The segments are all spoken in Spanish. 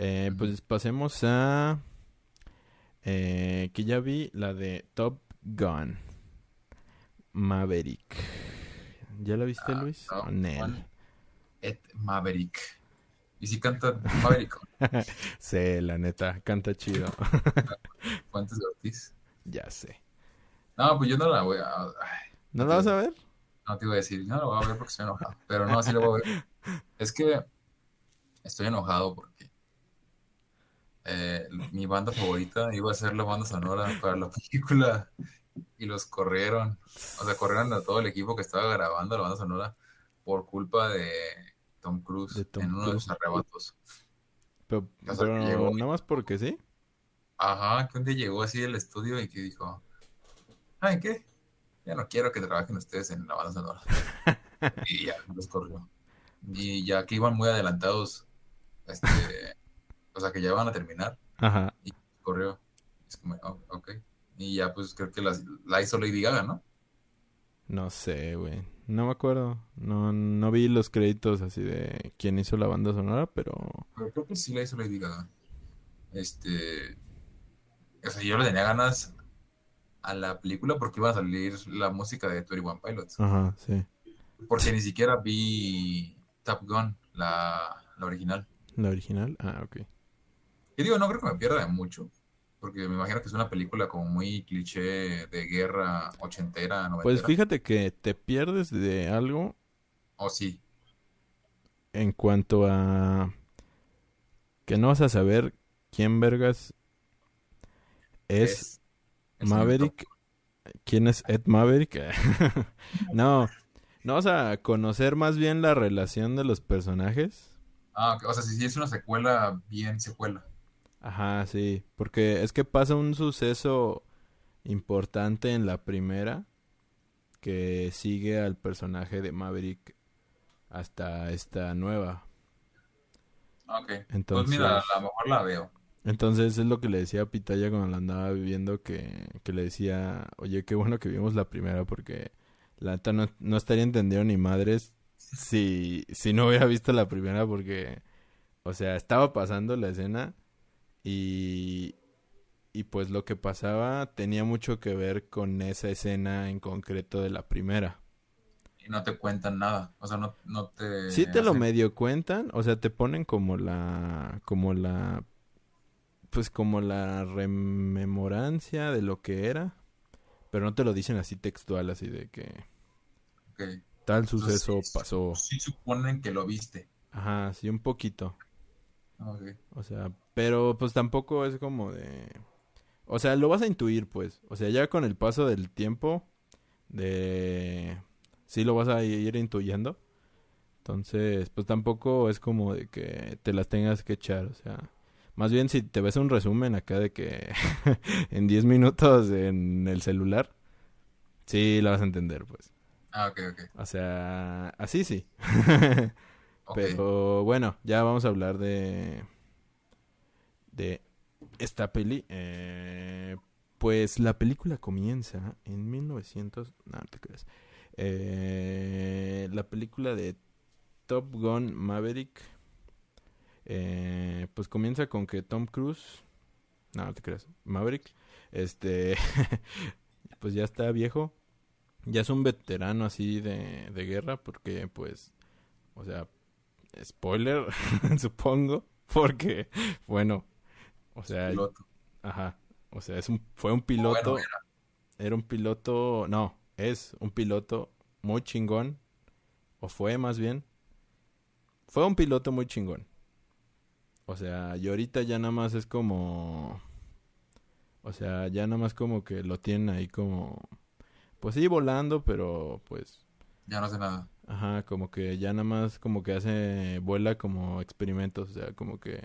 Eh, pues pasemos a... Eh, que ya vi la de Top Gun. Maverick. ¿Ya la viste, Ah, Luis? no, ¿O Nel? Maverick. ¿Y si canta Maverick? Sí, la neta, canta chido. De Ortiz. ya sé. No, pues yo no la voy a. ay, ¿No la vas a ver? no te iba a decir, no la voy a ver porque estoy enojado. Pero no, sí la voy a ver. Es que estoy enojado porque eh, mi banda favorita iba a ser la banda sonora para la película y los corrieron. O sea, corrieron a todo el equipo que estaba grabando la banda sonora por culpa de Tom Cruise De Tom en uno de sus arrebatos. Pero, O sea, que pero llegó- nada más porque sí. Ajá, que un día llegó así al estudio y que dijo, ay, ¿qué? Ya no quiero que trabajen ustedes en la banda sonora. y ya los corrió. Y ya que iban muy adelantados, este, o sea, que ya van a terminar, Ajá. corrió. Es como, oh, ok. Y ya pues creo que las- la hizo Lady Gaga, ¿no? No sé, güey. No me acuerdo. No, no vi los créditos así de quién hizo la banda sonora, pero... Pero creo que sí la hizo Lady Gaga. Este, o sea, yo le tenía ganas a la película porque iba a salir la música de 21 Pilots. Ajá, sí. Porque ni siquiera vi Top Gun, la, la original. La original. Ah, ok. Y digo, no creo que me pierda de mucho. Porque me imagino que es una película como muy cliché de guerra ochentera, noventera. Pues fíjate que te pierdes de algo O sí. en cuanto a que no vas a saber quién vergas es, es Maverick. ¿Quién es Ed Maverick? no, no vas a conocer más bien la relación de los personajes. Ah, o sea, si sí es una secuela, bien secuela. Ajá, sí, porque es que pasa un suceso importante en la primera que sigue al personaje de Maverick hasta esta nueva. Ok. Entonces, Pues mira, a lo mejor la veo. entonces es lo que le decía a Pitaya cuando la andaba viviendo que, que le decía, oye, qué bueno que vimos la primera porque la neta no, no estaría entendido ni madres si, si no hubiera visto la primera porque, o sea, estaba pasando la escena y, y pues lo que pasaba tenía mucho que ver con esa escena en concreto de la primera. Y no te cuentan nada. O sea, no, no te. Sí te lo medio cuentan, o sea, te ponen como la, como la, pues como la rememorancia de lo que era, pero no te lo dicen así textual, así de que tal suceso sí, pasó. Sí suponen que lo viste. Ajá, sí, un poquito. O sea, pero pues tampoco es como de... O sea, lo vas a intuir, pues. O sea, ya con el paso del tiempo, de... Sí lo vas a ir intuyendo. Entonces, pues tampoco es como de que te las tengas que echar. O sea, más bien si te ves un resumen acá de que en 10 minutos en el celular, sí la vas a entender, pues. Ah, ok, ok. O sea, así sí. Pero bueno, ya vamos a hablar de de esta peli. Eh, pues la película comienza en 1900, no, no te creas. Eh, la película de Top Gun Maverick. eh, pues comienza con que Tom Cruise, no, no te creas, Maverick, este, pues ya está viejo, ya es un veterano así de, de guerra porque pues, o sea, spoiler, supongo, porque, bueno, o sea, Piloto. ajá, o sea, es un, fue un piloto, Bueno, era un piloto, no, es un piloto muy chingón, o fue más bien, fue un piloto muy chingón. O sea, y ahorita ya nada más es como, o sea, ya nada más como que lo tienen ahí como, pues sí, volando, pero pues Ya no sé nada. Ajá, como que ya nada más como que hace, vuela como experimentos, o sea, como que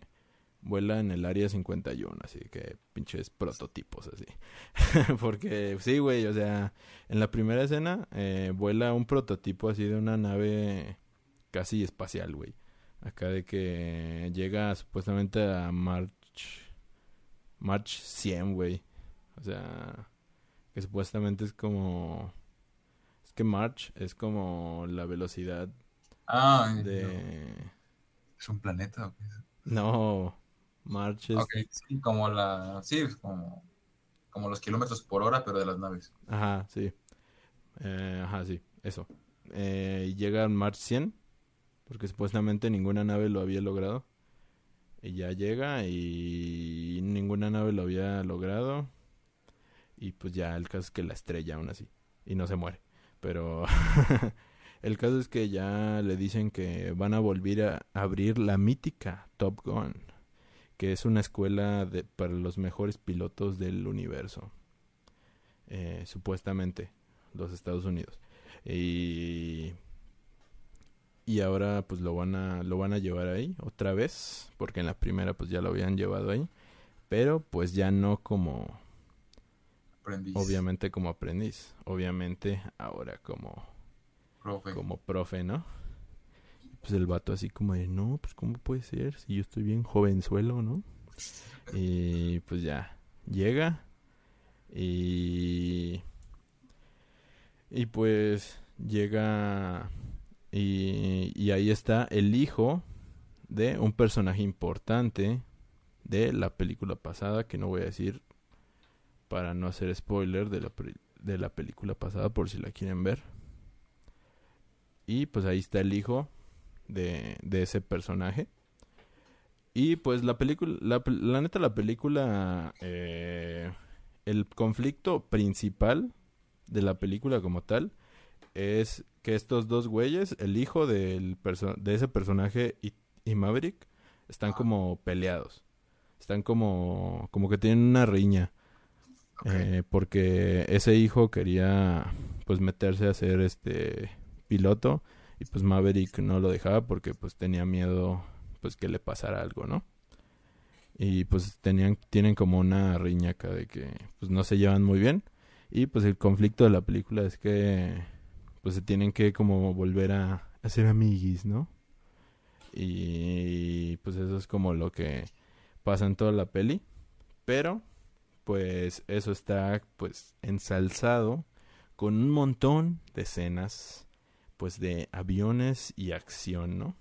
vuela en el área 51, así que pinches prototipos así. Porque sí, güey, o sea, en la primera escena eh, vuela un prototipo así de una nave casi espacial, güey. Acá de que llega supuestamente a March, March 100, güey. O sea, que supuestamente es como... Que March es como la velocidad Ah, de... ¿es un planeta o qué es? No, March es... Ok, sí, como la, sí, como, como los kilómetros por hora, pero de las naves. Ajá, sí. Eh, ajá, sí, eso. Eh, llega March 100, porque supuestamente ninguna nave lo había logrado. Y ya llega y ninguna nave lo había logrado. Y pues ya el caso es que la estrella aún así. Y no se muere. Pero el caso es que ya le dicen que van a volver a abrir la mítica Top Gun. Que es una escuela para los mejores pilotos del universo. Eh, supuestamente. Los Estados Unidos. Y y ahora pues lo van a lo van a llevar ahí otra vez porque en la primera pues ya lo habían llevado ahí pero pues ya no como Aprendiz. obviamente como aprendiz obviamente ahora como Profe. como profe no pues el vato así como de no pues cómo puede ser si yo estoy bien jovenzuelo no y pues ya llega y y pues llega y, y ahí está el hijo de un personaje importante de la película pasada, que no voy a decir para no hacer spoiler de la, de la película pasada por si la quieren ver. Y pues ahí está el hijo de, de ese personaje. Y pues la película, la, neta la película, eh, el conflicto principal de la película como tal es que estos dos güeyes, el hijo del de ese personaje y, y Maverick, están como peleados. Están como, como que tienen una riña. Eh, porque ese hijo quería pues meterse a ser este piloto y pues Maverick no lo dejaba porque pues tenía miedo pues que le pasara algo, ¿no? Y pues tenían tienen como una riña acá de que pues no se llevan muy bien y pues el conflicto de la película es que pues se tienen que como volver a hacer amiguis, ¿no? Y pues eso es como lo que pasa en toda la peli, pero pues eso está pues ensalzado con un montón de escenas pues de aviones y acción, ¿no?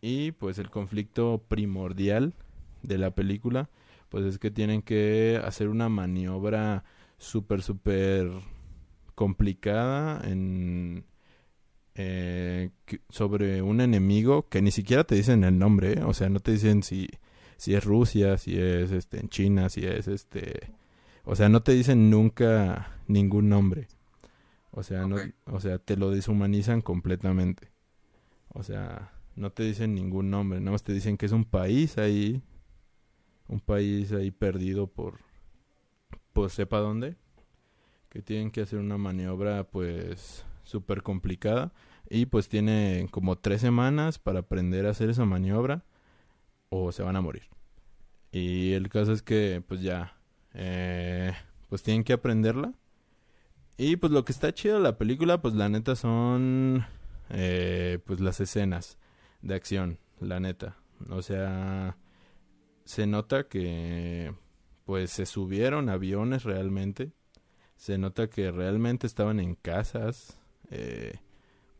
Y pues el conflicto primordial de la película pues es que tienen que hacer una maniobra súper súper complicada en eh, sobre un enemigo que ni siquiera te dicen el nombre, ¿eh? o sea, no te dicen si si es Rusia, si es este en China, si es este, o sea, no te dicen nunca ningún nombre. O sea, no, o sea, te lo deshumanizan completamente. O sea, no te dicen ningún nombre, nada más te dicen que es un país ahí, un país ahí perdido por, pues sepa dónde, que tienen que hacer una maniobra pues súper complicada y pues tienen como tres semanas para aprender a hacer esa maniobra o se van a morir. Y el caso es que pues ya, eh, pues tienen que aprenderla. Y pues lo que está chido de la película, pues la neta son eh, pues las escenas de acción, la neta. O sea, se nota que pues se subieron aviones realmente. Se nota que realmente estaban en casas, eh,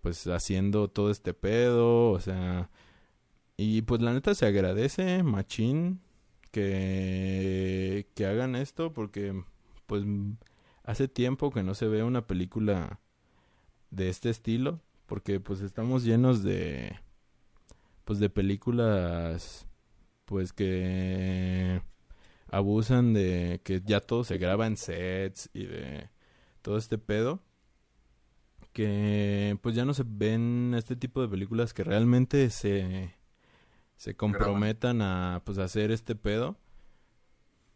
pues haciendo todo este pedo, o sea, y pues la neta se agradece, machín, que, que hagan esto porque pues hace tiempo que no se ve una película de este estilo porque pues estamos llenos de pues de películas pues que abusan de que ya todo se graba en sets y de todo este pedo que pues ya no se ven este tipo de películas que realmente se se comprometan a pues hacer este pedo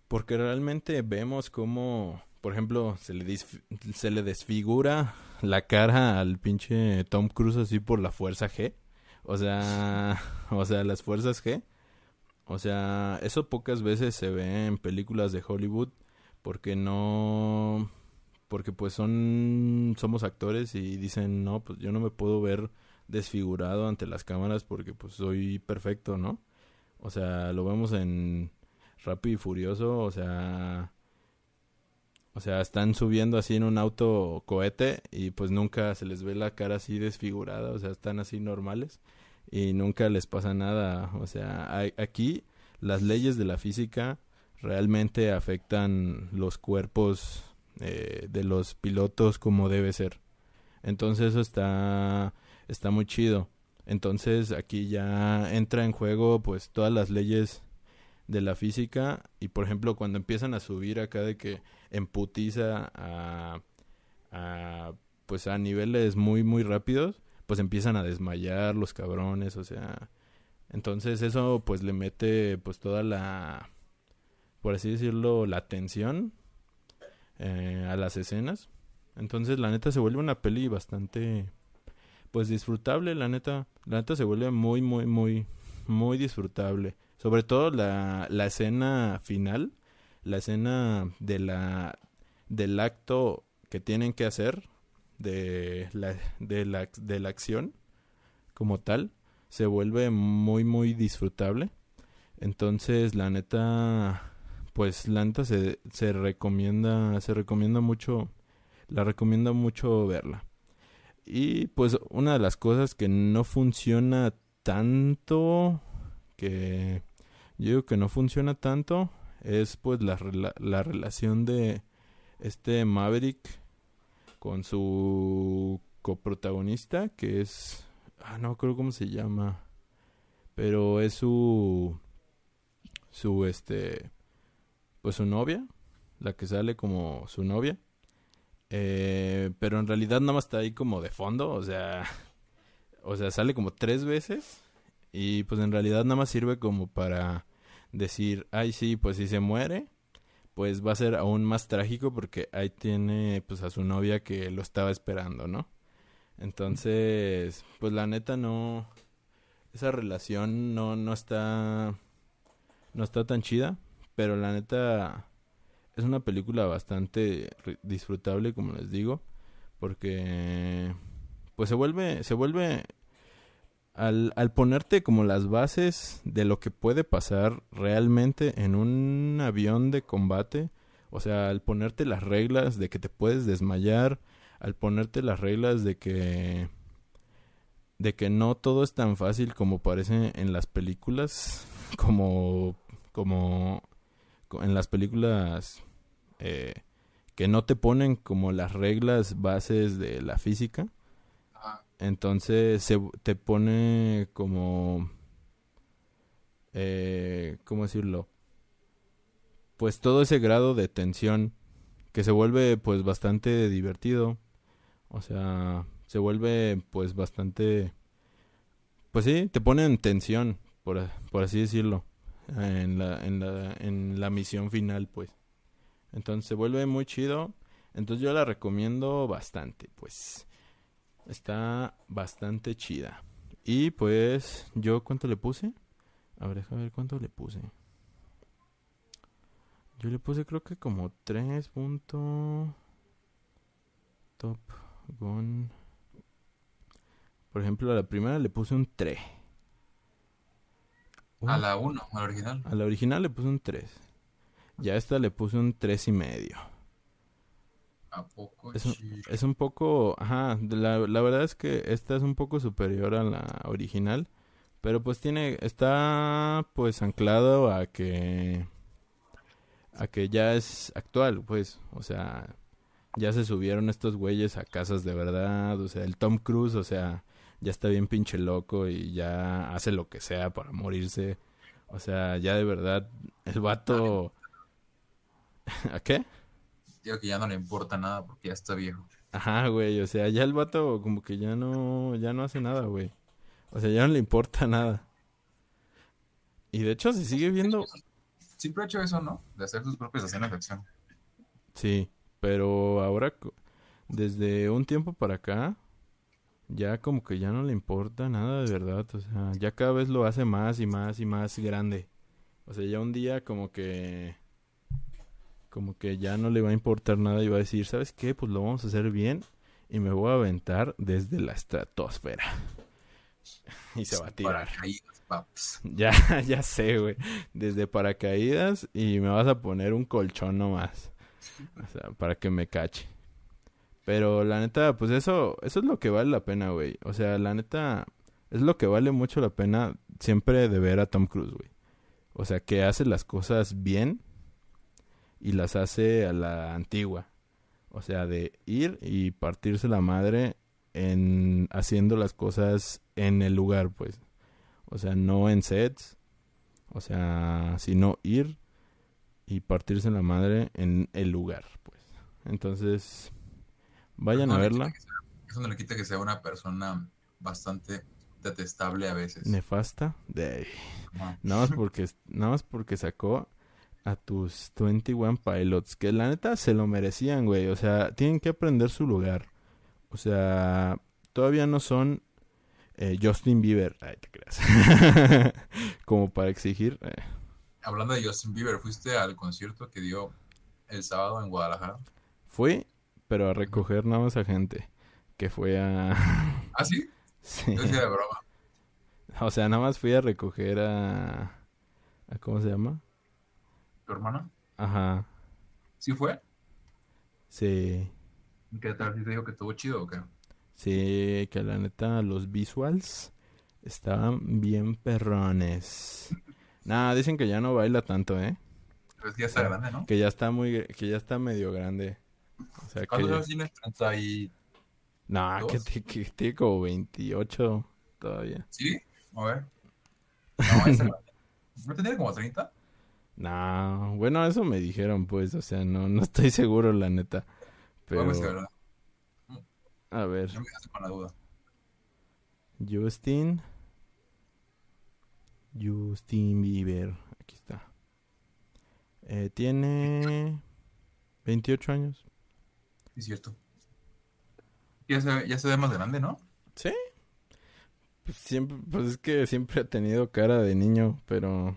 porque realmente vemos como por ejemplo se le se le desfigura la cara al pinche Tom Cruise así por la fuerza G o sea o sea las fuerzas G. O sea eso pocas veces se ve en películas de Hollywood porque no porque pues son somos actores y dicen no pues yo no me puedo ver desfigurado ante las cámaras porque pues soy perfecto no o sea lo vemos en Rápido y Furioso o sea o sea están subiendo así en un auto cohete y pues nunca se les ve la cara así desfigurada o sea están así normales y nunca les pasa nada o sea a- aquí las leyes de la física realmente afectan los cuerpos eh, de los pilotos como debe ser. Entonces eso está, está muy chido. Entonces aquí ya entra en juego pues todas las leyes de la física. Y por ejemplo cuando empiezan a subir acá de que emputiza a, a pues a niveles muy muy rápidos pues empiezan a desmayar los cabrones o sea. Entonces eso pues le mete pues toda la por así decirlo la tensión eh, a las escenas. Entonces la neta se vuelve una peli bastante pues disfrutable la neta la neta se vuelve muy muy muy muy disfrutable sobre todo la, la escena final, la escena de la, del acto que tienen que hacer, de la, de la, de la acción como tal, se vuelve muy, muy disfrutable. Entonces, la neta, pues la neta se, se recomienda, se recomienda mucho, la recomiendo mucho verla. Y pues una de las cosas que no funciona tanto que yo digo que no funciona tanto es pues la, la, relación de este Maverick con su coprotagonista que es ah no creo cómo se llama pero es su su este pues su novia la que sale como su novia eh, pero en realidad nada más está ahí como de fondo o sea o sea sale como tres veces y pues en realidad nada más sirve como para decir, ay sí, pues si se muere, pues va a ser aún más trágico porque ahí tiene pues a su novia que lo estaba esperando, ¿no? Entonces, pues la neta no esa relación no no está no está tan chida, pero la neta es una película bastante disfrutable, como les digo, porque pues se vuelve se vuelve al, al ponerte como las bases de lo que puede pasar realmente en un avión de combate, o sea, al ponerte las reglas de que te puedes desmayar, al ponerte las reglas de que de que no todo es tan fácil como parece en las películas, como como en las películas eh, que no te ponen como las reglas bases de la física entonces se te pone como... Eh, ¿Cómo decirlo? Pues todo ese grado de tensión que se vuelve pues bastante divertido. O sea, se vuelve pues bastante... Pues sí, te pone en tensión, por, por así decirlo, en la, en, la, en la misión final pues. Entonces se vuelve muy chido. Entonces yo la recomiendo bastante, pues. Está bastante chida. Y pues, ¿yo cuánto le puse? A ver, déjame ver cuánto le puse. Yo le puse creo que como 3 punto... Top Gun. Por ejemplo, a la primera le puse un 3. A la 1, a la original. A la original le puse un 3. Ya a esta le puse un 3 y medio es, un, poco, ajá, la, la, verdad es que esta es un poco superior a la original, pero pues tiene, está pues anclado a que, a que ya es actual, pues, o sea, ya se subieron estos güeyes a casas de verdad, o sea, el Tom Cruise, o sea, ya está bien pinche loco y ya hace lo que sea para morirse, o sea, ya de verdad, el vato... ¿A qué? Digo que ya no le importa nada porque ya está viejo. Ajá, güey, o sea, ya el vato como que ya no, ya no hace nada, güey. O sea, ya no le importa nada. Y de hecho se sigue viendo... Siempre ha hecho eso, ¿no? De hacer sus propias escenas de acción. Sí, pero ahora, desde un tiempo para acá, ya como que ya no le importa nada de verdad. O sea, ya cada vez lo hace más y más y más grande. O sea, ya un día como que como que ya no le va a importar nada y va a decir, ¿sabes qué? Pues lo vamos a hacer bien y me voy a aventar desde la estratosfera. y se va a tirar. Ya, ya sé, güey. Desde paracaídas y me vas a poner un colchón nomás. O sea, para que me cache. Pero la neta, pues eso, eso es lo que vale la pena, güey. O sea, la neta, es lo que vale mucho la pena siempre de ver a Tom Cruise, güey. O sea, que hace las cosas bien y las hace a la antigua. O sea, de ir y partirse la madre en haciendo las cosas en el lugar, pues. O sea, no en sets. O sea, sino ir y partirse la madre en el lugar, pues. Entonces, vayan a verla. Eso no le quita que sea una persona bastante detestable a veces. Nefasta. De... Nada más porque nada más porque sacó a tus 21 Pilots, que la neta se lo merecían, güey. O sea, tienen que aprender su lugar. O sea, todavía no son eh, Justin Bieber. Ay, te creas. Como para exigir. Eh. Hablando de Justin Bieber, ¿fuiste al concierto que dio el sábado en Guadalajara? Fui, pero a recoger nada más a gente. Que fue a. ¿Ah, sí? Sí. de broma. O sea, nada más fui a recoger a. a ¿Cómo se llama? tu hermana? Ajá. ¿Sí fue? Sí. ¿Qué tal? ¿Sí te dijo que estuvo chido o qué? Sí, que la neta los visuals estaban bien perrones. Nada, dicen que ya no baila tanto, ¿eh? Pero es que ya está grande, ¿no? Que ya está muy, que ya está medio grande. O sea, ¿Cuántos años tienes? 30 y... No, que, que, tiene como 28 todavía. ¿Sí? A ver. No, ¿No tenía como 30? No, bueno, eso me dijeron, pues, o sea, no, no estoy seguro, la neta. Pero... Vamos a ver. A ver. me con la duda. Justin. Justin Bieber. Aquí está. Eh, tiene 28 años. Es cierto. Ya se, ya se ve más grande, ¿no? Sí. Pues siempre, pues es que siempre ha tenido cara de niño, pero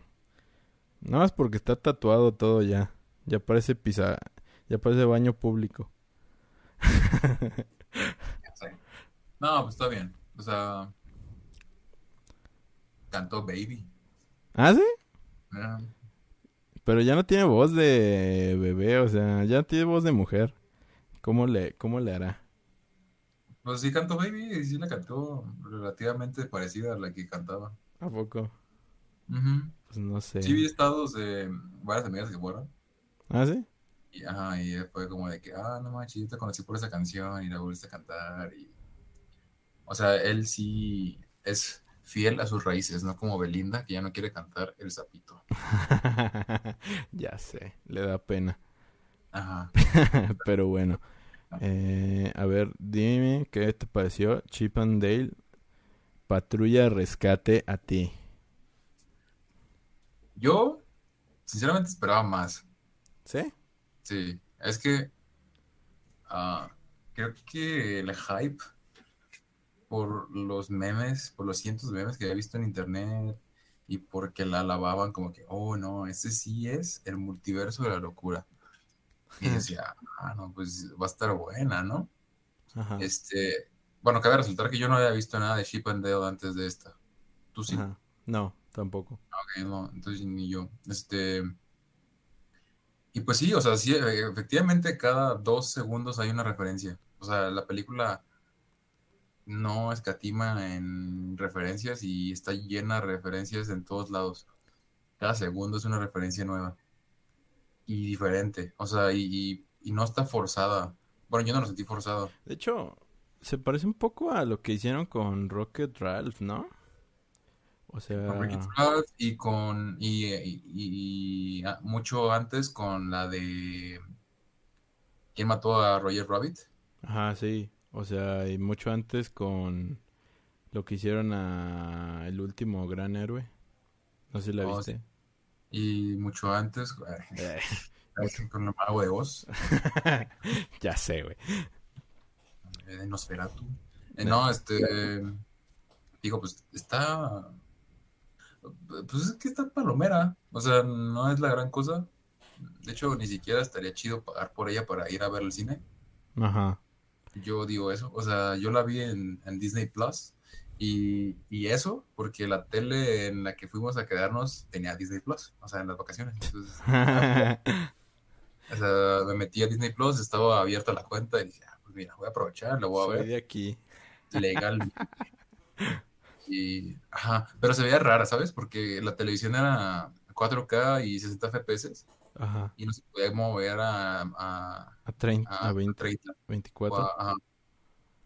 Nada más porque está tatuado todo ya. Ya parece pisa, ya parece baño público. no, pues está bien. O sea, cantó Baby. ¿Ah, sí? Pero ya no tiene voz de bebé, o sea, ya tiene voz de mujer. ¿Cómo le, cómo le hará? Pues sí cantó Baby y sí la cantó relativamente parecida a la que cantaba. ¿A poco? Pues no sé. Sí vi estados de varias amigas que fueron. ¿Ah, sí? Y, ajá, y fue como de que, ah, no manches, yo te conocí por esa canción y la volviste a cantar. Y... O sea, él sí es fiel a sus raíces, no como Belinda, que ya no quiere cantar el sapito. ya sé, le da pena. Ajá. Pero bueno. Eh, a ver, dime qué te pareció Chip and Dale Patrulla Rescate a ti. Yo, sinceramente, esperaba más. ¿Sí? Sí, es que uh, creo que el hype por los memes, por los cientos de memes que había visto en internet y porque la alababan como que, oh no, ese sí es el multiverso de la locura. Y decía, ah, no, pues va a estar buena, ¿no? Ajá. Este, bueno, cabe resultar que yo no había visto nada de Chip and Dale antes de esta. ¿Tú sí? No, tampoco. Ok, no, entonces ni yo. Este. Y pues sí, o sea, sí, efectivamente cada dos segundos hay una referencia. O sea, la película no escatima en referencias y está llena de referencias en todos lados. Cada segundo es una referencia nueva y diferente. O sea, y, y no está forzada. Bueno, yo no lo sentí forzado. De hecho, se parece un poco a lo que hicieron con Rocket Ralph, ¿no? O sea... y con... Y, ah, mucho antes con la de... ¿Quién mató a Roger Rabbit? Ajá, sí. O sea, y mucho antes con lo que hicieron a el último gran héroe. No sé si la oh, viste. Y mucho antes eh, con el mago de voz. ya sé, güey. Nosferatu. Eh, no, este... Digo, pues está pues es que está palomera. O sea, no es la gran cosa. De hecho, ni siquiera estaría chido pagar por ella para ir a ver el cine. Ajá. Yo digo eso. O sea, yo la vi en, Disney Plus. Y, eso, porque la tele en la que fuimos a quedarnos tenía Disney Plus. O sea, en las vacaciones. o sea, me metí a Disney Plus, estaba abierta la cuenta y dije, ah, pues mira, voy a aprovechar, lo voy a ver. de aquí. Legal. Y, ajá, pero se veía rara, ¿sabes? Porque la televisión era 4K y 60 FPS Ajá. y no se podía mover a, a, A 30, a a 20, 30 o 24. a, ajá,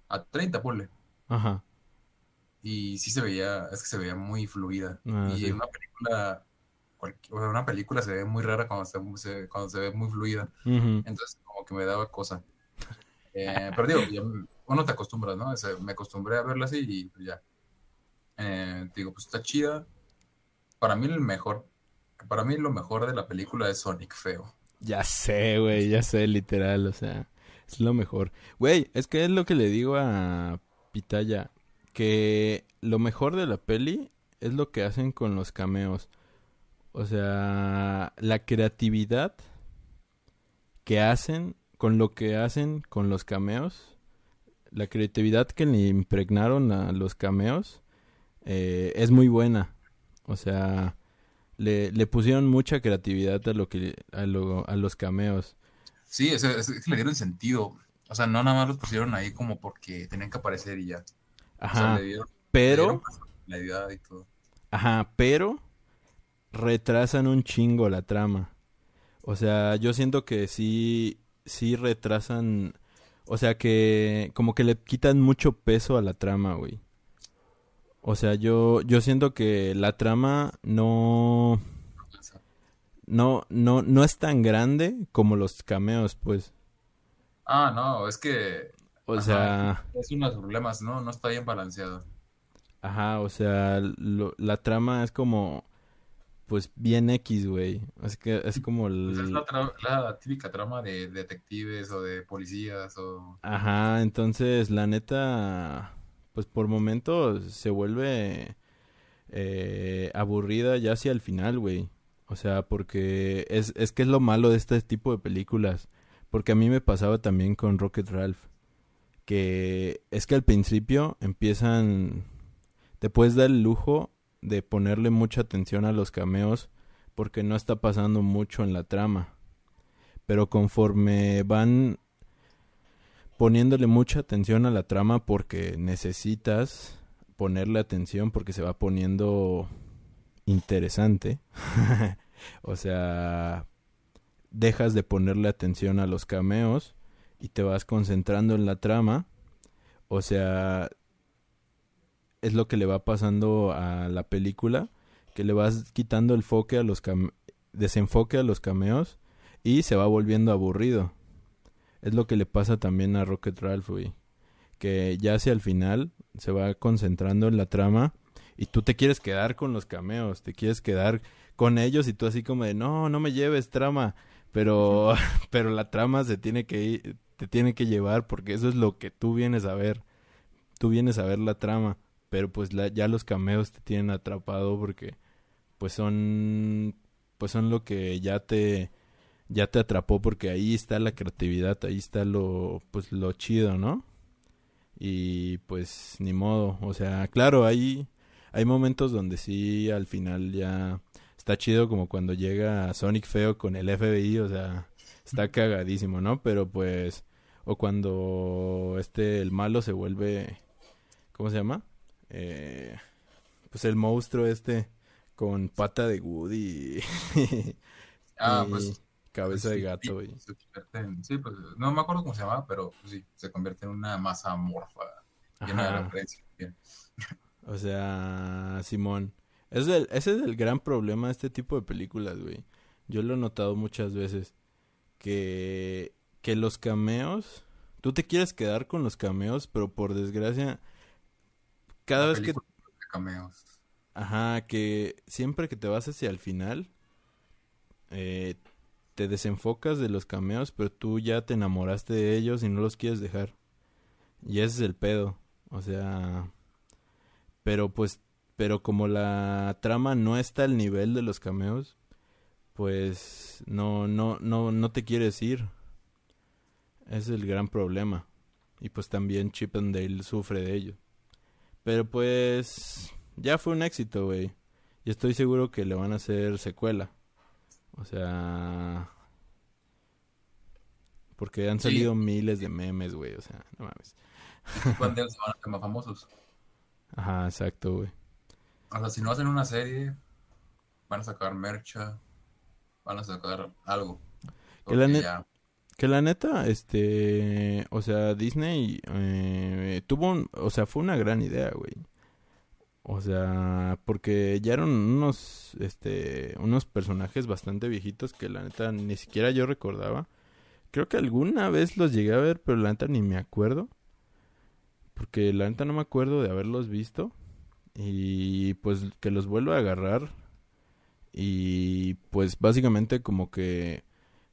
a 30, ponle. Ajá. Y sí se veía, es que se veía muy fluida. Ah, y sí. en una película, una película se ve muy rara cuando se, se- cuando se ve muy fluida. Entonces, como que me daba cosa. Eh, pero digo, ya uno te acostumbras, ¿no? O sea, me acostumbré a verla así y pues ya. Eh, digo, pues está chida. Para mí el mejor, para mí lo mejor de la película es Sonic feo. Ya sé, güey, ya sé, literal, o sea, es lo mejor. Güey, es que es lo que le digo a Pitaya, que lo mejor de la peli es lo que hacen con los cameos. O sea, la creatividad que hacen con lo que hacen con los cameos, la creatividad que le impregnaron a los cameos eh, es muy buena. O sea, le, pusieron mucha creatividad a lo que a, lo- a los cameos. Sí, es, es- es que le dieron sentido. O sea, no nada más los pusieron ahí como porque tenían que aparecer y ya. O sea, Ajá, le dieron, le pero, dieron personalidad y todo. ajá, pero retrasan un chingo la trama. O sea, yo siento que sí, sí retrasan, o sea que como que le quitan mucho peso a la trama, güey. O sea, yo, yo siento que la trama no, no, no, no es tan grande como los cameos, pues. Ah, no, es que O Ajá. sea, es uno de los problemas, ¿no? No está bien balanceado. ajá, o sea, lo- la trama es como, pues bien X, güey. Es que es como Pues es el... la, tra- la típica trama de detectives o de policías o... Ajá, entonces la neta, pues por momentos se vuelve eh, aburrida ya hacia el final, güey. O sea, porque es, es que es lo malo de este tipo de películas. Porque a mí me pasaba también con Rocket Ralph. Que es que al principio empiezan... Te puedes dar el lujo de ponerle mucha atención a los cameos porque no está pasando mucho en la trama. Pero conforme van poniéndole mucha atención a la trama porque necesitas ponerle atención porque se va poniendo interesante. o sea, dejas de ponerle atención a los cameos y te vas concentrando en la trama. O sea, es lo que le va pasando a la película, que le vas quitando el foque a los desenfoque a los cameos y se va volviendo aburrido. Es lo que le pasa también a Rocket Ralph, güey. Que ya hacia el final se va concentrando en la trama y tú te quieres quedar con los cameos, te quieres quedar con ellos y tú así como de, no, no me lleves trama. Pero, pero la trama se tiene que ir, te tiene que llevar porque eso es lo que tú vienes a ver. Tú vienes a ver la trama, pero pues la- ya los cameos te tienen atrapado porque pues son pues son lo que ya te ya te atrapó porque ahí está la creatividad, ahí está lo pues lo chido, ¿no? Y pues ni modo, o sea, claro, hay hay momentos donde sí al final ya está chido como cuando llega Sonic feo con el FBI, o sea, está cagadísimo, ¿no? Pero pues o cuando este el malo se vuelve ¿cómo se llama? Eh, pues el monstruo este con pata de Woody y, Ah, pues... cabeza de sí, gato, güey. se convierte en- sí, pues no me acuerdo cómo se llamaba, pero pues, sí, se convierte en una masa amorfa llena de. Bien. O sea, Simón. Ese es, el, ese es el gran problema de este tipo de películas, güey. Yo lo he notado muchas veces. Que, que los cameos... Tú te quieres quedar con los cameos, pero por desgracia... Cada vez que... cameos. Ajá, que siempre que te vas hacia el final... eh, te desenfocas de los cameos, pero tú ya te enamoraste de ellos y no los quieres dejar. Y ese es el pedo. O sea... Pero pues... Pero como la trama no está al nivel de los cameos, pues no, no, no, no te quieres ir. Es el gran problema. Y pues también Chip and Dale sufre de ello. Pero pues ya fue un éxito, güey. Y estoy seguro que le van a hacer secuela. O sea... Porque han Sí. salido miles de memes, güey. O sea, no mames. Cuando se van a hacer más famosos. Ajá, exacto, güey. O sea, si no hacen una serie, van a sacar mercha, van a sacar algo. Que la Porque net- ya- Que la neta, este, o sea, Disney eh, tuvo, un- o sea, fue una gran idea, güey. O sea, porque ya eran unos, este, unos personajes bastante viejitos que la neta ni siquiera yo recordaba. Creo que alguna vez los llegué a ver, pero la neta ni me acuerdo. Porque la neta no me acuerdo de haberlos visto. Y pues que los vuelvo a agarrar. Y pues básicamente como que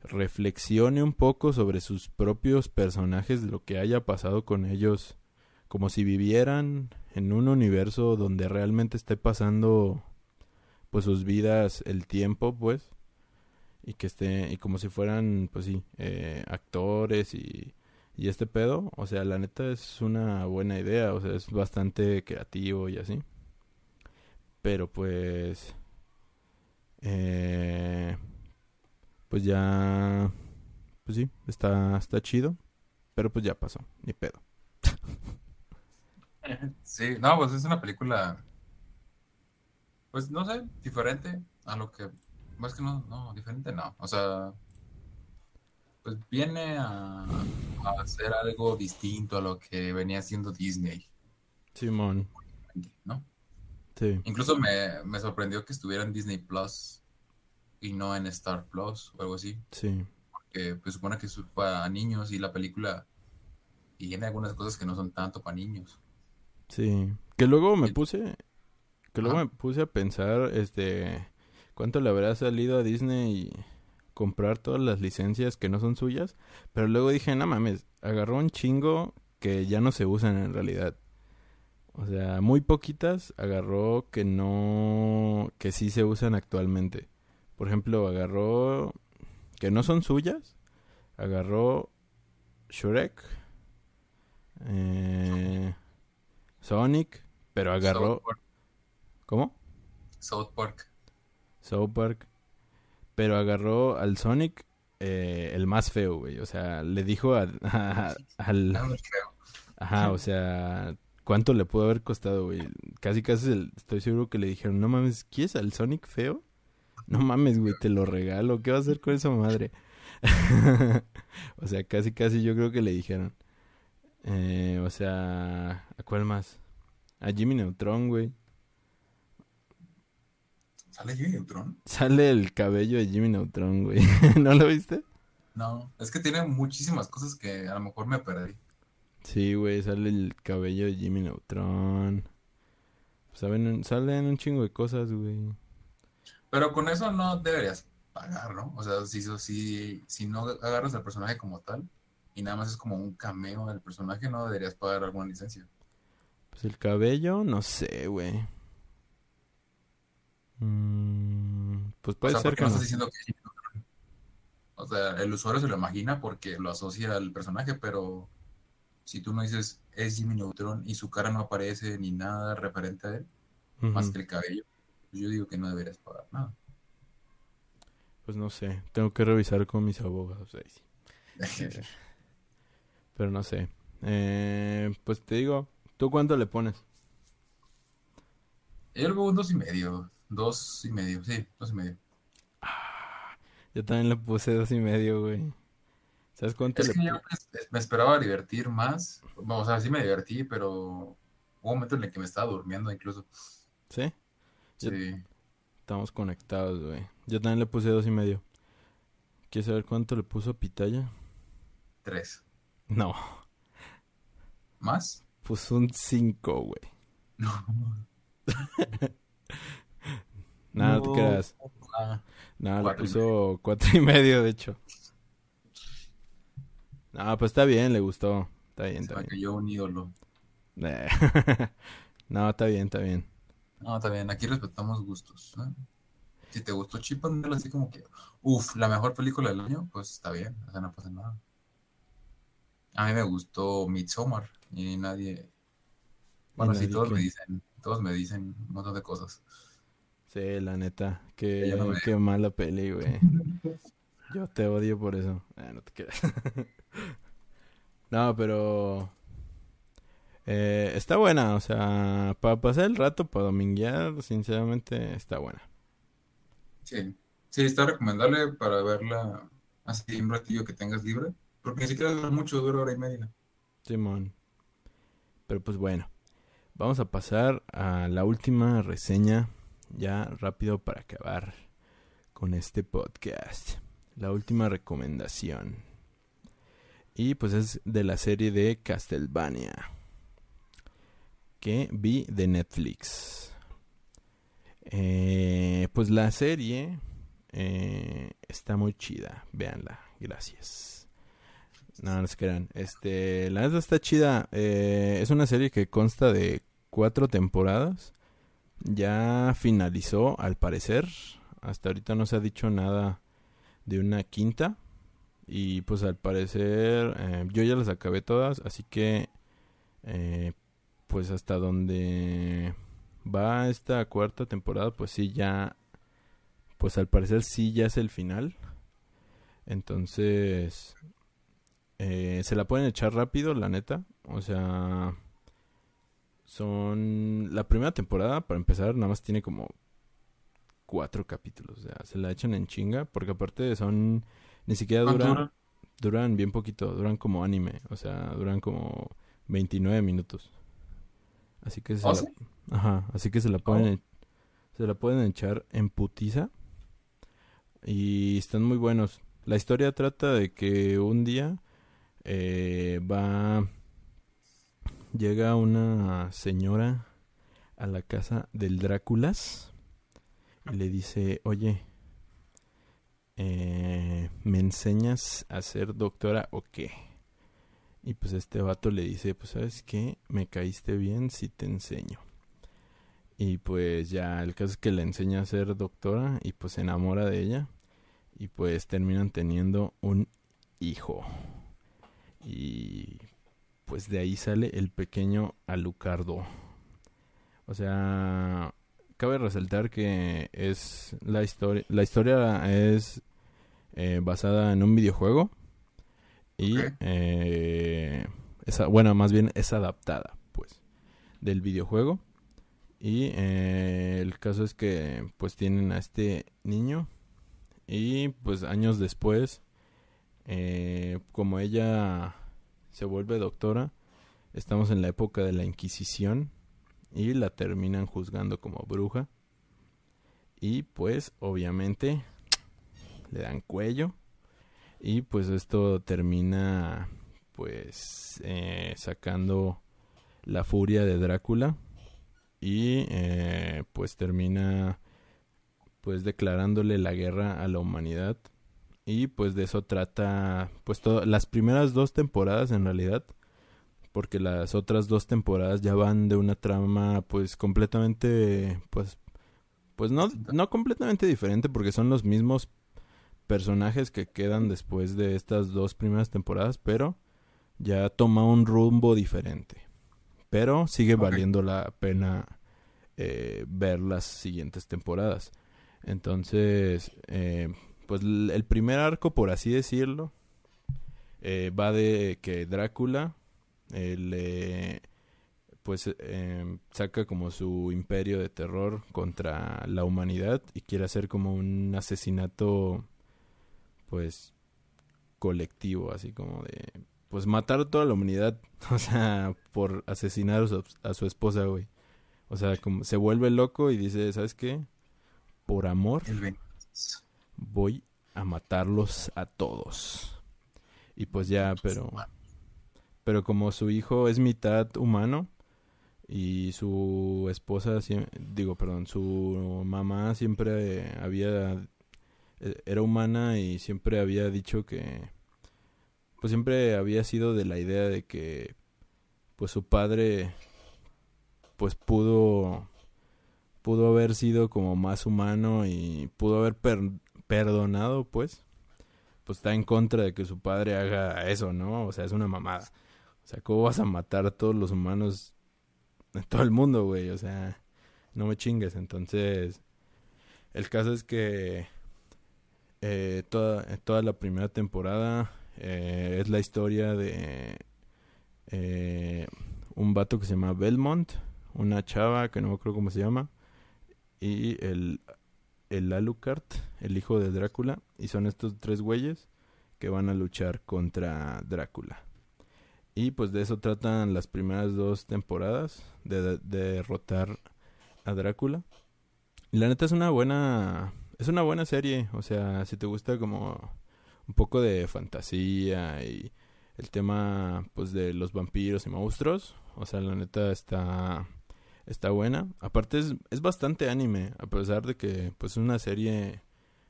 reflexione un poco sobre sus propios personajes, lo que haya pasado con ellos, como si vivieran en un universo donde realmente esté pasando pues sus vidas, el tiempo, pues, y que esté, y como si fueran, pues sí, eh, actores y, y este pedo, o sea, la neta es una buena idea, o sea, es bastante creativo y así. Pero pues, eh, pues ya, pues sí, está, está chido, pero pues ya pasó, ni pedo. Sí, no, pues es una película, pues no sé, diferente a lo que, más que no, no, diferente no, o sea, pues viene a, a hacer algo distinto a lo que venía haciendo Disney, Simón, ¿no? Sí, Incluso me, me sorprendió que estuviera en Disney Plus y no en Star Plus o algo así, sí, que pues supone que es para niños y la película tiene algunas cosas que no son tanto para niños. sí. Que luego me Y- puse, que luego me puse a pensar, este, cuánto le habrá salido a Disney comprar todas las licencias que no son suyas, pero luego dije, no mames, agarró un chingo que ya no se usan en realidad. O sea, muy poquitas agarró que no, que sí se usan actualmente. Por ejemplo, agarró que no son suyas, agarró Shrek, eh, Sonic, pero agarró, South Park, ¿cómo? South Park. South Park. Pero agarró al Sonic eh, el más feo, güey. O sea, le dijo a- a- al... Ajá, o sea, ¿cuánto le pudo haber costado, güey? Casi, casi el- estoy seguro que le dijeron, no mames, ¿quieres al Sonic feo? No mames, güey, te lo regalo. ¿Qué vas a hacer con esa madre? o sea, casi, casi yo creo que le dijeron. Eh, o sea, ¿a cuál más? A Jimmy Neutron, güey. ¿Sale Jimmy Neutron? Sale el cabello de Jimmy Neutron, güey. ¿No lo viste? No, es que tiene muchísimas cosas que a lo mejor me perdí. Sí, güey, sale el cabello de Jimmy Neutron. Saben, salen un chingo de cosas, güey. Pero con eso no deberías pagar, ¿no? O sea, si, si, si no agarras al personaje como tal y nada más es como un cameo del personaje, no deberías pagar alguna licencia. Pues el cabello, no sé, güey. Mm, pues O puede sea, ser ¿por qué que no estás diciendo que? O sea, el usuario se lo imagina porque lo asocia al personaje, pero si tú no dices es Jimmy Neutron y su cara no aparece ni nada referente a él, más que el cabello, pues yo digo que no deberías pagar nada. Pues no sé, tengo que revisar con mis abogados ahí sí. Eh, Pero no sé. Eh, pues te digo, ¿tú cuánto le pones? Yo le pongo un dos y medio, dos y medio, sí, dos y medio. Yo también le puse dos y medio, güey. ¿Sabes cuánto Es le que yo me- esperaba divertir más. Vamos, o sea, sí me divertí, pero hubo un momento en el que me estaba durmiendo incluso. ¿Sí? Yo- Sí. Estamos conectados, güey. Yo también le puse dos y medio. ¿Quieres saber cuánto le puso Pitaya? Tres. No, ¿Más? puso un cinco, güey. No. Nada, no te No. creas. Ah, Nada, le Cuatro y puso cuatro y medio, de hecho. No, pues está bien, le gustó. Está bien, se está me bien. cayó un ídolo. Eh, no, está bien, está bien. No, está bien, aquí respetamos gustos. ¿no? Si te gustó Chip así como que, uff, la mejor película del año, pues está bien, o sea, no pasa nada. A mí me gustó Midsommar y nadie. Bueno, Y sí, todos que- me dicen, todos me dicen un montón de cosas. Sí, la neta. Qué, no me qué mala peli, güey. Yo te odio por eso. Ah, no te creas. no, pero... eh, está buena, o sea, para pasar el rato, para dominguear, sinceramente, está buena. Sí. Sí, está recomendable para verla así un ratillo que tengas libre. Porque ni siquiera dura mucho, dura hora y media. Simón. Pero pues bueno. Vamos a pasar a la última reseña. Ya rápido para acabar con este podcast. La última recomendación. Y pues es de la serie de Castlevania. Que vi de Netflix. Eh, pues la serie eh, está muy chida. Véanla. Gracias. No, no se crean. Este, la verdad está chida. Eh, es una serie que consta de cuatro temporadas. Ya finalizó, al parecer. Hasta ahorita no se ha dicho nada de una quinta. Y pues al parecer eh, yo ya las acabé todas. Así que eh, pues hasta donde va esta cuarta temporada, pues sí, ya pues al parecer sí ya es el final. Entonces, eh, se la pueden echar rápido, la neta. O sea, son... La primera temporada, para empezar, nada más tiene como cuatro capítulos. O sea, se la echan en chinga, porque aparte son... Ni siquiera duran... Duran bien poquito, duran como anime. O sea, duran como 29 minutos. Así que se ¿Oh, la... sí? Ajá, así que se la pueden... Se la pueden echar en putiza. Y están muy buenos. La historia trata de que un día eh, va llega una señora a la casa del Dráculas y le dice, oye, eh, ¿me enseñas a ser doctora o qué? Y pues este vato le dice, pues sabes qué, me caíste bien si te enseño. Y pues ya el caso es que le enseña a ser doctora y pues se enamora de ella. Y pues terminan teniendo un hijo. Y pues de ahí sale el pequeño Alucardo. O sea, cabe resaltar que es la historia. La historia es eh, basada en un videojuego. Y eh, esa, bueno, más bien es adaptada, pues, del videojuego. Y eh, el caso es que pues tienen a este niño. Y pues años después, como ella se vuelve doctora, estamos en la época de la Inquisición y la terminan juzgando como bruja. Y pues obviamente le dan cuello. Y pues esto termina pues eh, sacando la furia de Drácula. Y eh, pues termina pues declarándole la guerra a la humanidad. Y pues de eso trata pues todo, las primeras dos temporadas en realidad. Porque las otras dos temporadas ya van de una trama pues completamente pues pues no, no completamente diferente porque son los mismos personajes que quedan después de estas dos primeras temporadas pero ya toma un rumbo diferente. Pero sigue valiendo la pena eh, ver las siguientes temporadas. Entonces eh, pues el primer arco, por así decirlo, eh, va de que Drácula eh, le pues eh, saca como su imperio de terror contra la humanidad y quiere hacer como un asesinato pues colectivo, así como de pues matar a toda la humanidad, o sea, por asesinar a su, a su esposa, güey. O sea, como se vuelve loco y dice, ¿sabes qué? Por amor El 20. voy a matarlos a todos. Y pues ya, pero pero como su hijo es mitad humano y su esposa digo, perdón, su mamá siempre había era humana y siempre había dicho que pues siempre había sido de la idea de que pues su padre pues pudo pudo haber sido como más humano y pudo haber per- perdonado, pues, pues está en contra de que su padre haga eso, ¿no? O sea, es una mamada. O sea, ¿cómo vas a matar a todos los humanos en todo el mundo, güey? O sea, no me chingues. Entonces, el caso es que eh, toda, toda la primera temporada eh, es la historia de eh, un vato que se llama Belmont, una chava que no me acuerdo cómo se llama, y el el Alucard, el hijo de Drácula, y son estos tres güeyes que van a luchar contra Drácula. Y pues de eso tratan las primeras dos temporadas, de, derrotar a Drácula. Y la neta es una buena, es una buena serie, o sea, si te gusta como un poco de fantasía y el tema pues de los vampiros y monstruos, o sea, la neta está está buena. Aparte es, es bastante anime, a pesar de que pues es una serie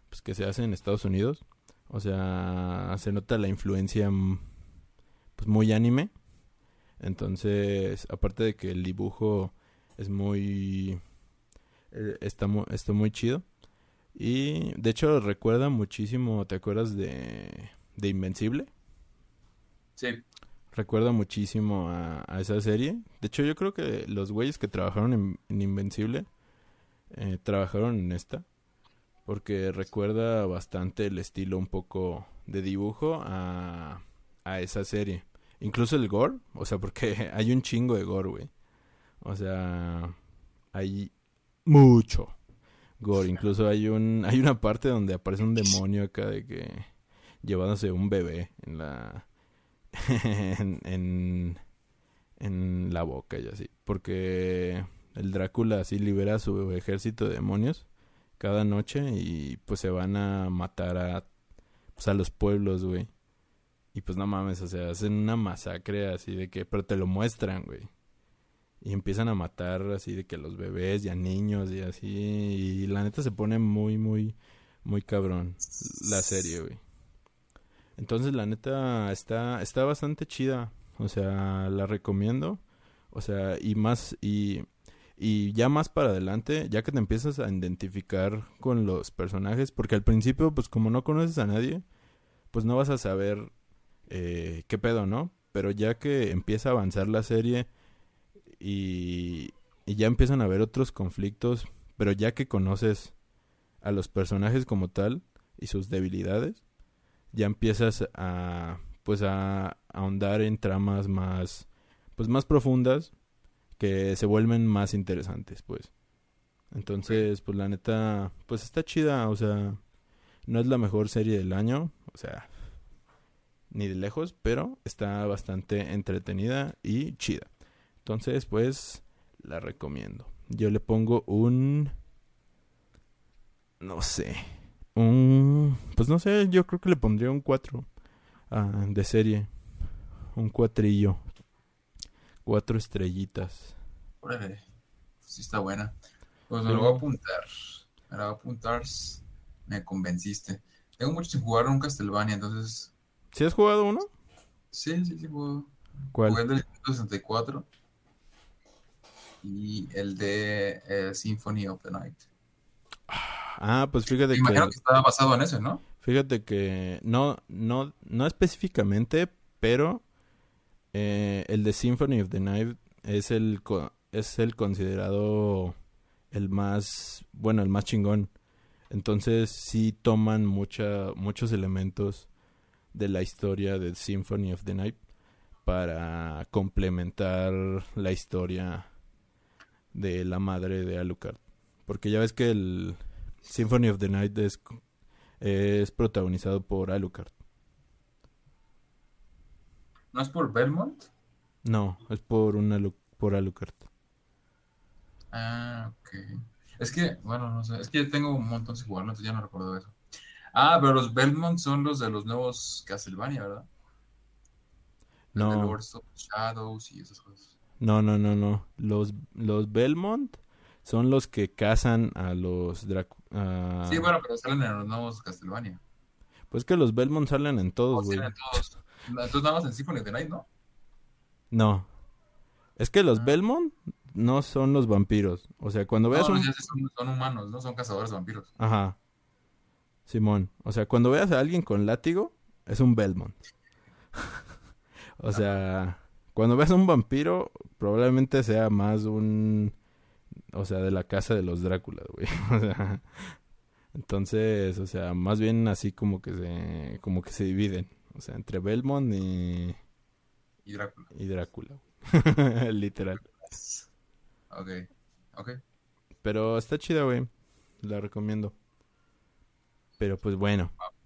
pues, que se hace en Estados Unidos. O sea, se nota la influencia mm, pues muy anime. Entonces, aparte de que el dibujo es muy eh, está muy está muy chido. Y de hecho recuerda muchísimo, ¿te acuerdas de de Invencible? Sí recuerda muchísimo a, esa serie. De hecho, yo creo que los güeyes que trabajaron en, Invencible eh, trabajaron en esta. Porque recuerda bastante el estilo un poco de dibujo a, a esa serie. Incluso el gore, o sea, porque hay un chingo de gore, güey. O sea, hay mucho gore. Incluso hay un hay una parte donde aparece un demonio acá de que llevándose un bebé en la en, en, la boca y así. Porque el Drácula así libera su ejército de demonios cada noche y pues se van a matar a, pues, a los pueblos, güey. Y pues no mames, o sea, hacen una masacre así de que, pero te lo muestran, güey. Y empiezan a matar así de que los bebés y a niños y así. Y la neta se pone muy, muy, muy cabrón la serie, güey. Entonces, la neta está, está bastante chida. O sea, la recomiendo. O sea, y más, y, y ya más para adelante, ya que te empiezas a identificar con los personajes, porque al principio, pues como no conoces a nadie, pues no vas a saber eh, qué pedo, ¿no? Pero ya que empieza a avanzar la serie y, ya empiezan a haber otros conflictos, pero ya que conoces a los personajes como tal y sus debilidades, ya empiezas a pues a, ahondar en tramas más pues más profundas que se vuelven más interesantes pues. Entonces pues la neta pues está chida o sea no es la mejor serie del año o sea ni de lejos pero está bastante entretenida y chida entonces pues la recomiendo yo le pongo un no sé un, pues no sé, yo creo que le pondría un 4 ah, de serie. Un cuatrillo. Cuatro estrellitas. Órale, pues sí está buena. Pues me lo voy a apuntar. Me lo voy a apuntar. Me convenciste. Tengo mucho sin jugar un Castlevania, entonces. ¿Sí has jugado uno? Sí, sí, sí, juego. ¿Cuál? Jugué el del 64 y el de eh, Symphony of the Night. Ah, pues fíjate que... que estaba basado en ese, ¿no? Fíjate que no, no, no específicamente, pero eh, el de Symphony of the Night es el, es el considerado el más, bueno, el más chingón. Entonces sí toman mucha, muchos elementos de la historia de Symphony of the Night para complementar la historia de la madre de Alucard. Porque ya ves que el, Symphony of the Night es, es protagonizado por Alucard. ¿No es por Belmont? No, es por, una, por Alucard. Ah, ok. Es que, bueno, no sé, es que yo tengo un montón de jugar, entonces ya no recuerdo eso. Ah, pero los Belmont son los de los nuevos Castlevania, ¿verdad? No. Shadows y esas cosas. No, no, no, no. Los, los Belmont son los que cazan a los Dracu Sí, bueno, pero salen en los nuevos Castlevania. Pues que los Belmont salen en todos, güey. en todos. Entonces nada más en Symphony of the Night, ¿no? No. Es que los ah. Belmont no son los vampiros. O sea, cuando veas no, un... son, son, humanos, no son cazadores de vampiros. Ajá. Simón. O sea, cuando veas a alguien con látigo, es un Belmont. o sea, cuando veas a un vampiro, probablemente sea más un o sea, de la casa de los Dráculas, güey. O sea, entonces, o sea, más bien así como que se, como que se dividen. O sea, entre Belmont y... Y Drácula. Y Drácula. Literal. Ok, ok. Pero está chida, güey. La recomiendo. Pero pues bueno, Oh,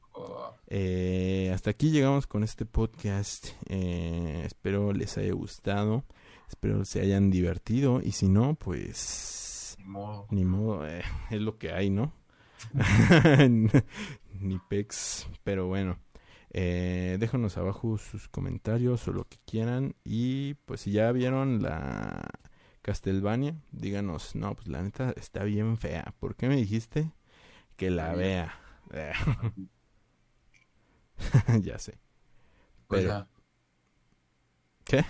eh, hasta aquí llegamos con este podcast. Eh, espero les haya gustado. Espero se hayan divertido. Y si no, pues ni modo. ni modo, eh, es lo que hay, ¿no? Ni pex, pero bueno. Déjanos abajo sus comentarios o lo que quieran. Y pues si ya vieron la Castlevania, díganos, no, pues la neta está bien fea. ¿Por qué me dijiste que la vea? ya sé. Pues Pero- ya. ¿Qué?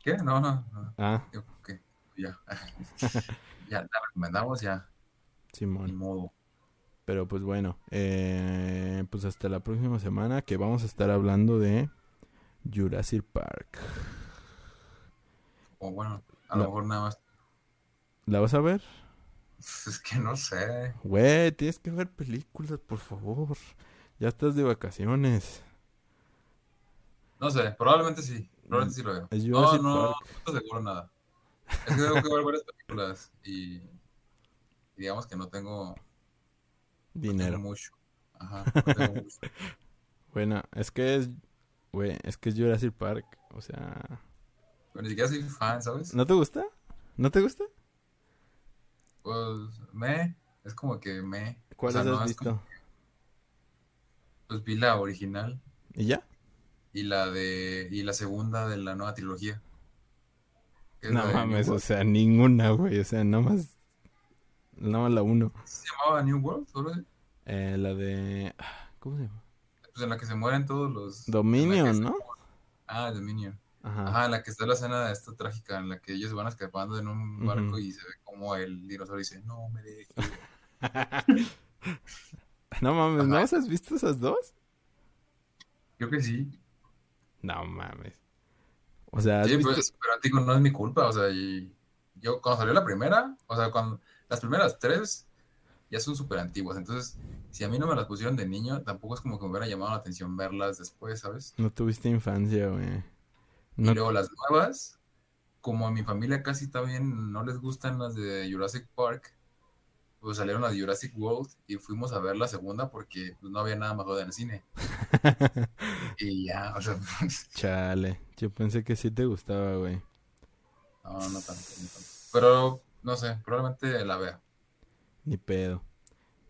¿Qué? No, no, no. Ah, que ya. ya la recomendamos, ya. Ni Simón. modo. Pero pues bueno, eh, pues hasta la próxima semana que vamos a estar hablando de Jurassic Park. O bueno, a La- lo mejor nada más. ¿La vas a ver? Es que no sé. Güey, tienes que ver películas, por favor. Ya estás de vacaciones. No sé, probablemente sí. Probablemente sí lo veo. Es No, Jurassic no, Park. no estoy seguro nada. Es que tengo que ver varias películas y, y digamos que no tengo, no tengo Dinero. mucho. Ajá, no tengo mucho. Bueno, es que es, güey, es que es Jurassic Park. O sea, Pero ni siquiera soy fan, ¿sabes? ¿no te gusta? ¿No te gusta? Pues me, es como que me. ¿Cuáles O sea, no has visto? como- Pues vi la original ¿Y ya? y la de y la segunda de la nueva trilogía. No de mames, o sea, ninguna, güey. O sea, nada más, nada más la uno. ¿Sí ¿Se llamaba New World? Eh, la de, ¿cómo se llama? Pues en la que se mueren todos los. Dominion, ¿no? Ah, Dominion. Ajá. Ajá, en la que está la escena esta trágica en la que ellos van escapando en un barco y se ve como el dinosaurio dice, no me dejes. No mames, ¿no Ajá. has visto esas dos? Yo que sí. No mames. O sea, ¿has Sí, visto? pues, pero digo, no es mi culpa, o sea, y yo cuando salió la primera, o sea, cuando las primeras tres ya son súper antiguas, entonces, si a mí no me las pusieron de niño, tampoco es como que me hubiera llamado la atención verlas después, ¿sabes? No tuviste infancia, güey. Y No, luego las nuevas, como a mi familia casi también no les gustan las de Jurassic Park, pues salieron de Jurassic World y fuimos a ver la segunda porque pues, no había nada mejor en el cine. Y ya, o sea, Chale, yo pensé que sí te gustaba, güey. no, no tanto, no tanto. Pero, no sé, probablemente la vea. Ni pedo.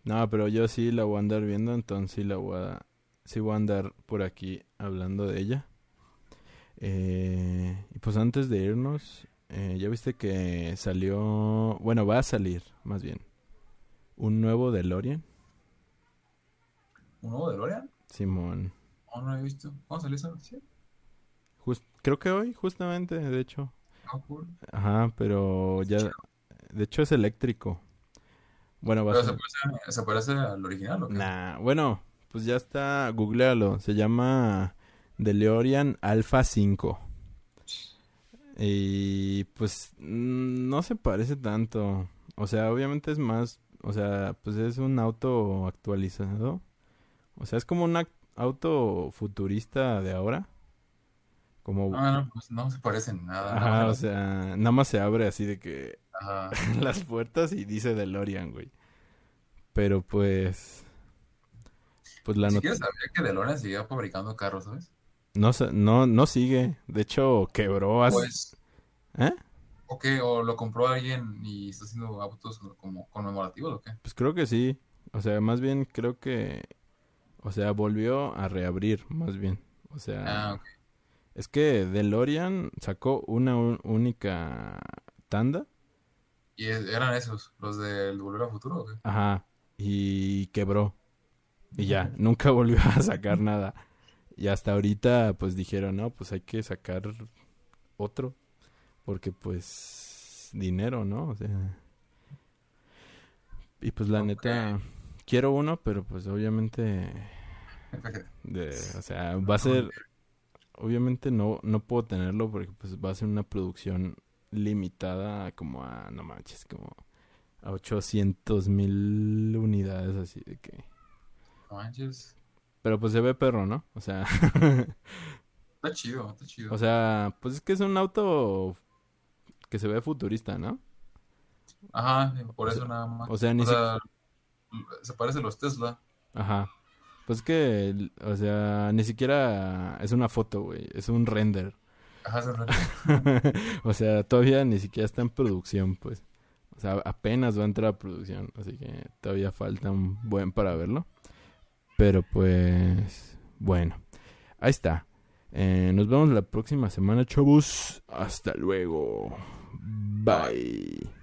No, pero yo sí la voy a andar viendo, entonces sí la voy a... Sí voy a andar por aquí hablando de ella. Eh, y pues antes de irnos, eh, ya viste que salió... Bueno, va a salir, más bien. Un nuevo DeLorean. ¿Un nuevo DeLorean? Simón. No, no lo he visto. ¿Cómo salió esa noticia? Creo que hoy, justamente, de hecho. Ah, cool. Ajá, pero ya... De hecho es eléctrico. Bueno, va a ser... parece, se parece al original, ¿o qué? Nah, bueno, pues ya está, googlealo. Se llama DeLorean Alpha 5. Y pues mm, no se parece tanto. O sea, obviamente es más, o sea, pues es un auto actualizado. O sea, es como un auto futurista de ahora. Como, No, no, pues no se parece en nada. ajá, nada o sea, nada más se abre así de que Ajá. las puertas y dice DeLorean, güey. Pero pues, pues la siquiera sabía que DeLorean seguía fabricando carros, ¿sabes? No, no, no sigue. De hecho, quebró hace... Pues, ¿Eh? ¿O qué? ¿O lo compró alguien y está haciendo autos como conmemorativos o qué? Pues creo que sí. O sea, más bien creo que... O sea, volvió a reabrir, más bien. O sea, Ah, es que DeLorean sacó una única tanda. ¿Y eran esos, los del Volver al Futuro o qué? Ajá. Y quebró. Y ya, nunca volvió a sacar nada. Y hasta ahorita, pues dijeron, no, pues hay que sacar otro. Porque, pues, dinero, ¿no? O sea. Y pues la neta, quiero uno, pero pues obviamente, de, o sea, va a ser, obviamente no, no puedo tenerlo porque pues va a ser una producción limitada como a, no manches, como a 800 mil unidades así de que... No manches. Pero pues se ve perro, ¿no? O sea, Está chido, está chido. o sea, pues es que es un auto que se ve futurista, ¿no? Ajá, por o eso sea- nada más. o sea, ni O sea, se parece a los Tesla. Ajá. Pues que, o sea, ni siquiera es una foto, güey. Es un render. Ajá, es un render. o sea, todavía ni siquiera está en producción, pues. O sea, apenas va a entrar a producción. Así que todavía falta un buen para verlo. Pero pues, bueno. Ahí está. Eh, nos vemos la próxima semana, chavos. Hasta luego. Bye.